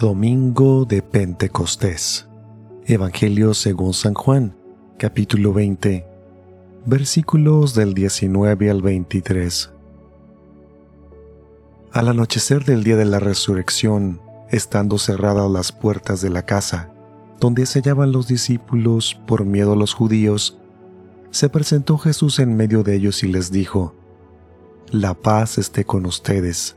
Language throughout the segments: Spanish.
Domingo de Pentecostés. Evangelio según San Juan, capítulo 20, versículos del 19 al 23. Al anochecer del día de la resurrección, estando cerradas las puertas de la casa, donde se hallaban los discípulos por miedo a los judíos, se presentó Jesús en medio de ellos y les dijo, La paz esté con ustedes.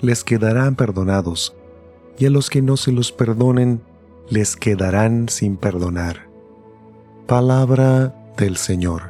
les quedarán perdonados, y a los que no se los perdonen, les quedarán sin perdonar. Palabra del Señor.